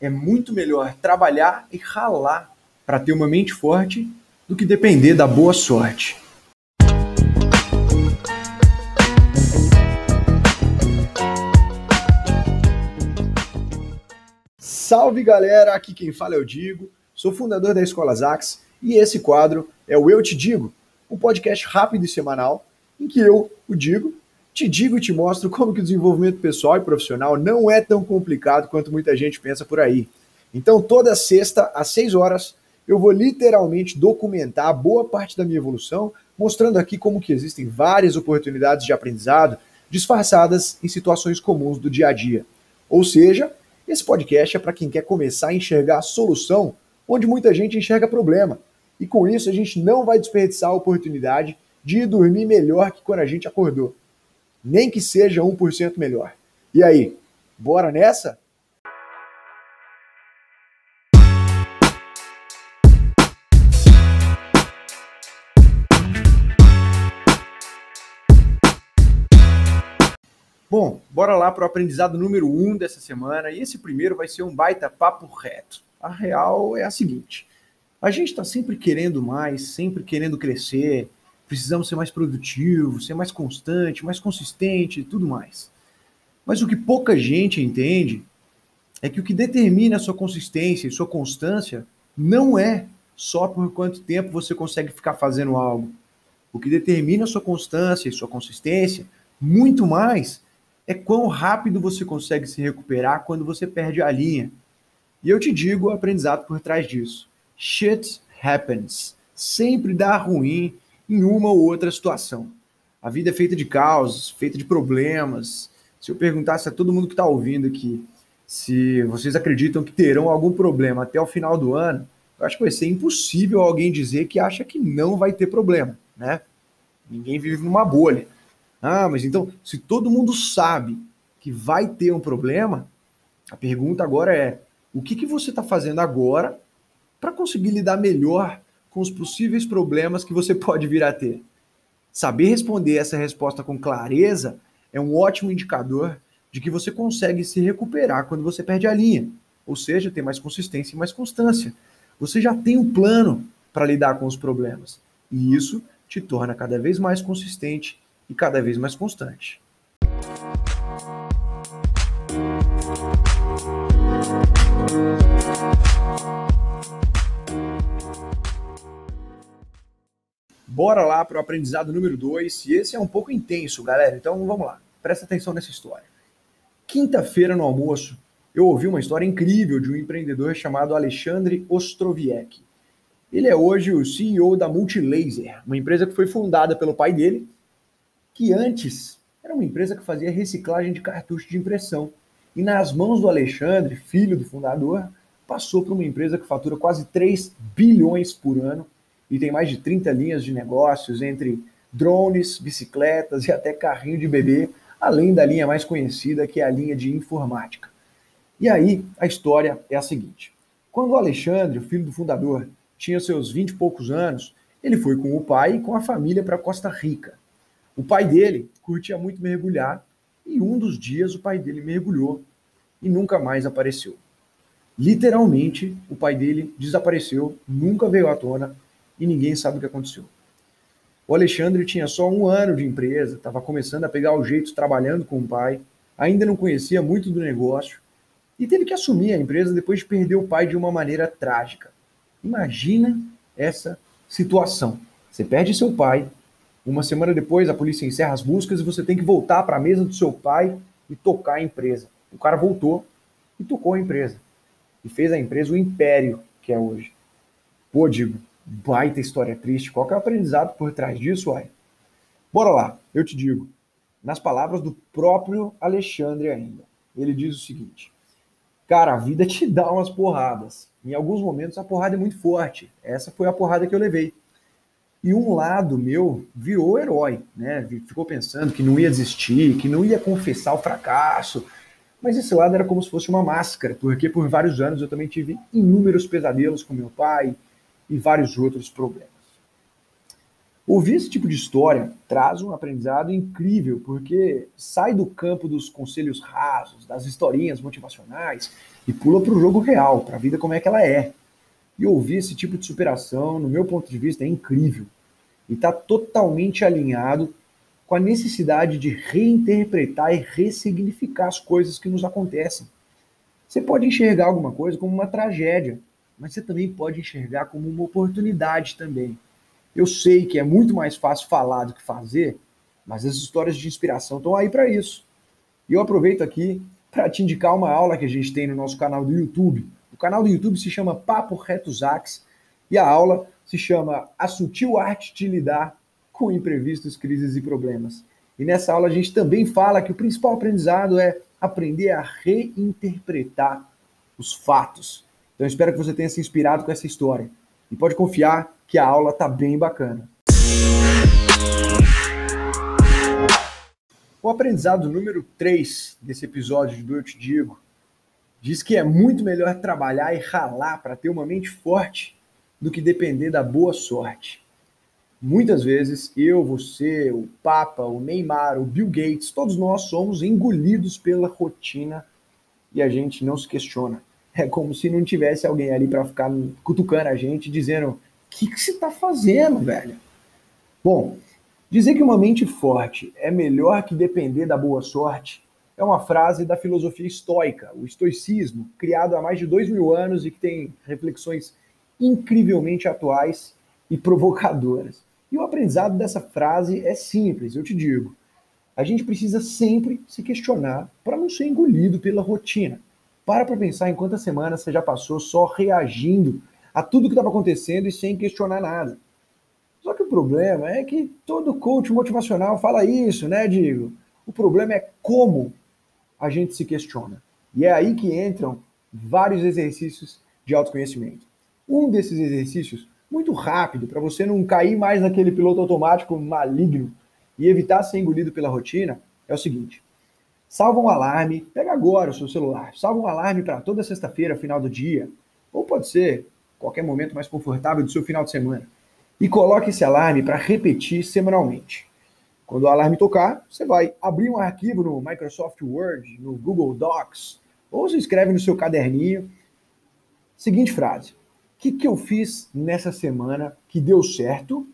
é muito melhor trabalhar e ralar para ter uma mente forte do que depender da boa sorte. Salve galera, aqui quem fala é o Digo, sou fundador da Escola Zax e esse quadro é o Eu Te Digo, um podcast rápido e semanal em que eu, o Digo, te digo e te mostro como que o desenvolvimento pessoal e profissional não é tão complicado quanto muita gente pensa por aí. Então, toda sexta, às 6 horas, eu vou literalmente documentar boa parte da minha evolução, mostrando aqui como que existem várias oportunidades de aprendizado disfarçadas em situações comuns do dia a dia. Ou seja, esse podcast é para quem quer começar a enxergar a solução onde muita gente enxerga problema. E com isso a gente não vai desperdiçar a oportunidade de ir dormir melhor que quando a gente acordou nem que seja 1% melhor. E aí, bora nessa? Bom, bora lá para o aprendizado número 1 um dessa semana. E esse primeiro vai ser um baita papo reto. A real é a seguinte: a gente está sempre querendo mais, sempre querendo crescer, precisamos ser mais produtivos, ser mais constante, mais consistente e tudo mais. Mas o que pouca gente entende é que o que determina a sua consistência e sua constância não é só por quanto tempo você consegue ficar fazendo algo. O que determina a sua constância e sua consistência, muito mais, é quão rápido você consegue se recuperar quando você perde a linha. E eu te digo o aprendizado por trás disso. Shit happens. Sempre dá ruim em uma ou outra situação. A vida é feita de causas, feita de problemas. Se eu perguntasse a todo mundo que está ouvindo aqui se vocês acreditam que terão algum problema até o final do ano, eu acho que vai ser impossível alguém dizer que acha que não vai ter problema, né? Ninguém vive numa bolha. Ah, mas então, se todo mundo sabe que vai ter um problema, a pergunta agora é: o que, que você está fazendo agora para conseguir lidar melhor com os possíveis problemas que você pode vir a ter. Saber responder essa resposta com clareza é um ótimo indicador de que você consegue se recuperar quando você perde a linha, ou seja, ter mais consistência e mais constância. Você já tem um plano para lidar com os problemas, e isso te torna cada vez mais consistente e cada vez mais constante. Bora lá para o aprendizado número 2. E esse é um pouco intenso, galera. Então vamos lá. Presta atenção nessa história. Quinta-feira no almoço, eu ouvi uma história incrível de um empreendedor chamado Alexandre Ostroviec. Ele é hoje o CEO da Multilaser, uma empresa que foi fundada pelo pai dele, que antes era uma empresa que fazia reciclagem de cartuchos de impressão. E nas mãos do Alexandre, filho do fundador, passou para uma empresa que fatura quase 3 bilhões por ano e tem mais de 30 linhas de negócios entre drones, bicicletas e até carrinho de bebê, além da linha mais conhecida, que é a linha de informática. E aí, a história é a seguinte: quando Alexandre, o filho do fundador, tinha seus 20 e poucos anos, ele foi com o pai e com a família para Costa Rica. O pai dele curtia muito mergulhar e um dos dias o pai dele mergulhou e nunca mais apareceu. Literalmente, o pai dele desapareceu, nunca veio à tona e ninguém sabe o que aconteceu. O Alexandre tinha só um ano de empresa, estava começando a pegar o jeito trabalhando com o pai, ainda não conhecia muito do negócio e teve que assumir a empresa depois de perder o pai de uma maneira trágica. Imagina essa situação. Você perde seu pai, uma semana depois a polícia encerra as buscas e você tem que voltar para a mesa do seu pai e tocar a empresa. O cara voltou e tocou a empresa. E fez a empresa o império que é hoje. Pô, digo, baita história triste. Qual que é o aprendizado por trás disso, uai? Bora lá, eu te digo. Nas palavras do próprio Alexandre ainda. Ele diz o seguinte: Cara, a vida te dá umas porradas. Em alguns momentos a porrada é muito forte. Essa foi a porrada que eu levei. E um lado meu virou herói, né? Ficou pensando que não ia desistir, que não ia confessar o fracasso. Mas esse lado era como se fosse uma máscara, porque por vários anos eu também tive inúmeros pesadelos com meu pai, e vários outros problemas. Ouvir esse tipo de história traz um aprendizado incrível, porque sai do campo dos conselhos rasos, das historinhas motivacionais e pula para o jogo real, para a vida como é que ela é. E ouvir esse tipo de superação, no meu ponto de vista, é incrível. E está totalmente alinhado com a necessidade de reinterpretar e ressignificar as coisas que nos acontecem. Você pode enxergar alguma coisa como uma tragédia, mas você também pode enxergar como uma oportunidade também. Eu sei que é muito mais fácil falar do que fazer, mas as histórias de inspiração estão aí para isso. E eu aproveito aqui para te indicar uma aula que a gente tem no nosso canal do YouTube. O canal do YouTube se chama Papo Reto Zax e a aula se chama A Sutil Arte de Lidar com Imprevistos, Crises e Problemas. E nessa aula a gente também fala que o principal aprendizado é aprender a reinterpretar os fatos. Então espero que você tenha se inspirado com essa história. E pode confiar que a aula tá bem bacana. O aprendizado número 3 desse episódio do Eu Te Digo diz que é muito melhor trabalhar e ralar para ter uma mente forte do que depender da boa sorte. Muitas vezes eu, você, o Papa, o Neymar, o Bill Gates, todos nós somos engolidos pela rotina e a gente não se questiona. É como se não tivesse alguém ali para ficar cutucando a gente, dizendo: O que, que você está fazendo, velho? Bom, dizer que uma mente forte é melhor que depender da boa sorte é uma frase da filosofia estoica, o estoicismo, criado há mais de dois mil anos e que tem reflexões incrivelmente atuais e provocadoras. E o aprendizado dessa frase é simples, eu te digo. A gente precisa sempre se questionar para não ser engolido pela rotina. Para para pensar em quantas semanas você já passou só reagindo a tudo que estava acontecendo e sem questionar nada. Só que o problema é que todo coach motivacional fala isso, né, Diego? O problema é como a gente se questiona. E é aí que entram vários exercícios de autoconhecimento. Um desses exercícios muito rápido, para você não cair mais naquele piloto automático maligno e evitar ser engolido pela rotina, é o seguinte: salva um alarme, pega agora o seu celular, salva um alarme para toda sexta-feira, final do dia, ou pode ser qualquer momento mais confortável do seu final de semana, e coloque esse alarme para repetir semanalmente. Quando o alarme tocar, você vai abrir um arquivo no Microsoft Word, no Google Docs, ou se escreve no seu caderninho. Seguinte frase: que, que eu fiz nessa semana que deu certo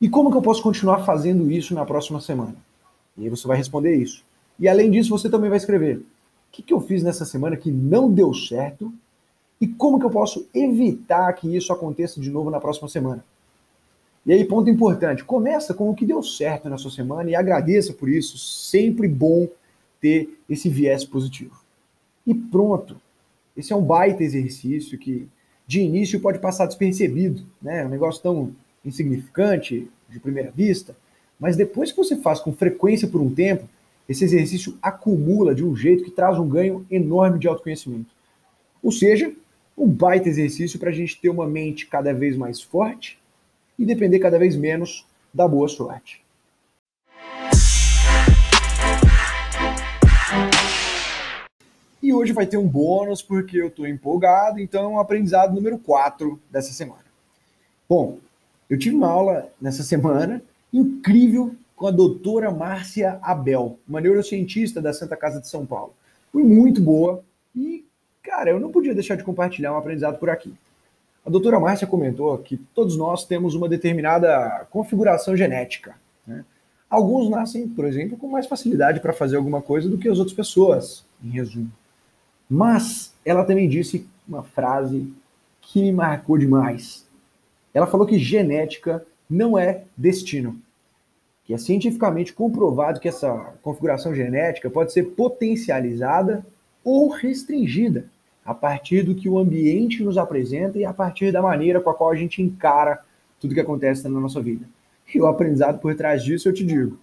e como que eu posso continuar fazendo isso na próxima semana? E aí você vai responder isso. E além disso, você também vai escrever o que, que eu fiz nessa semana que não deu certo e como que eu posso evitar que isso aconteça de novo na próxima semana. E aí, ponto importante, começa com o que deu certo na sua semana e agradeça por isso. Sempre bom ter esse viés positivo. E pronto. Esse é um baita exercício que de início pode passar despercebido, né? Um negócio tão insignificante de primeira vista, mas depois que você faz com frequência por um tempo, esse exercício acumula de um jeito que traz um ganho enorme de autoconhecimento. Ou seja, um baita exercício para a gente ter uma mente cada vez mais forte e depender cada vez menos da boa sorte. E hoje vai ter um bônus porque eu estou empolgado, então aprendizado número 4 dessa semana. Bom, eu tive uma aula nessa semana incrível com a doutora Márcia Abel, uma neurocientista da Santa Casa de São Paulo. Foi muito boa e, cara, eu não podia deixar de compartilhar um aprendizado por aqui. A doutora Márcia comentou que todos nós temos uma determinada configuração genética. Né? Alguns nascem, por exemplo, com mais facilidade para fazer alguma coisa do que as outras pessoas, em resumo. Mas ela também disse uma frase que me marcou demais. Ela falou que genética não é destino. Que é cientificamente comprovado que essa configuração genética pode ser potencializada ou restringida a partir do que o ambiente nos apresenta e a partir da maneira com a qual a gente encara tudo que acontece na nossa vida. E o aprendizado por trás disso, eu te digo,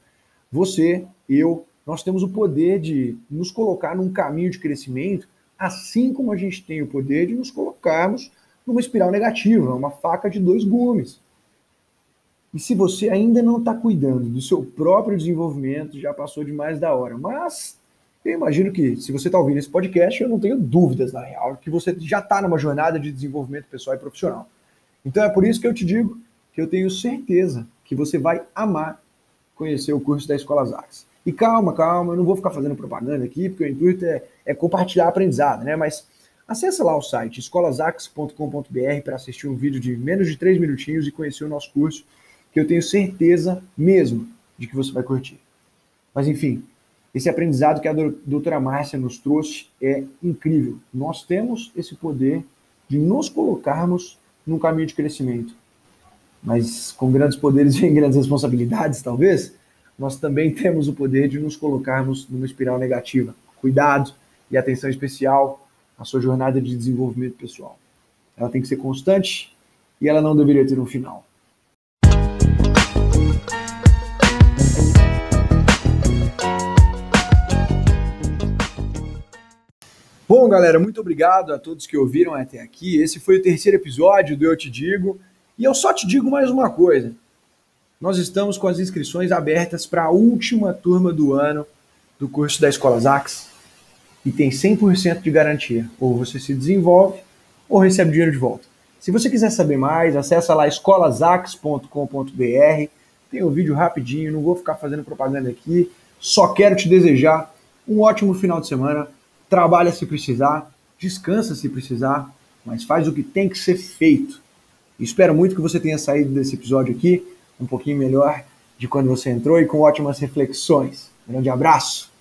você, eu, nós temos o poder de nos colocar num caminho de crescimento assim como a gente tem o poder de nos colocarmos numa espiral negativa, uma faca de dois gumes. E se você ainda não está cuidando do seu próprio desenvolvimento, já passou demais da hora. Mas eu imagino que, se você está ouvindo esse podcast, eu não tenho dúvidas, na real, que você já está numa jornada de desenvolvimento pessoal e profissional. Então é por isso que eu te digo que eu tenho certeza que você vai amar conhecer o curso da Escola Zax. E calma, calma, eu não vou ficar fazendo propaganda aqui, porque o intuito é, é compartilhar aprendizado, né? Mas acessa lá o site escolazax.com.br para assistir um vídeo de menos de três minutinhos e conhecer o nosso curso, que eu tenho certeza mesmo de que você vai curtir. Mas enfim, esse aprendizado que a doutora Márcia nos trouxe é incrível. Nós temos esse poder de nos colocarmos num caminho de crescimento. Mas com grandes poderes vem grandes responsabilidades, talvez. Nós também temos o poder de nos colocarmos numa espiral negativa. Cuidado e atenção especial à sua jornada de desenvolvimento pessoal. Ela tem que ser constante e ela não deveria ter um final. Bom, galera, muito obrigado a todos que ouviram até aqui. Esse foi o terceiro episódio do Eu Te Digo. E eu só te digo mais uma coisa. Nós estamos com as inscrições abertas para a última turma do ano do curso da Escola Zax e tem 100% de garantia. Ou você se desenvolve ou recebe dinheiro de volta. Se você quiser saber mais, acessa lá escolazax.com.br. Tem um vídeo rapidinho, não vou ficar fazendo propaganda aqui. Só quero te desejar um ótimo final de semana. Trabalha se precisar, descansa se precisar, mas faz o que tem que ser feito. Espero muito que você tenha saído desse episódio aqui um pouquinho melhor de quando você entrou e com ótimas reflexões. Um grande abraço!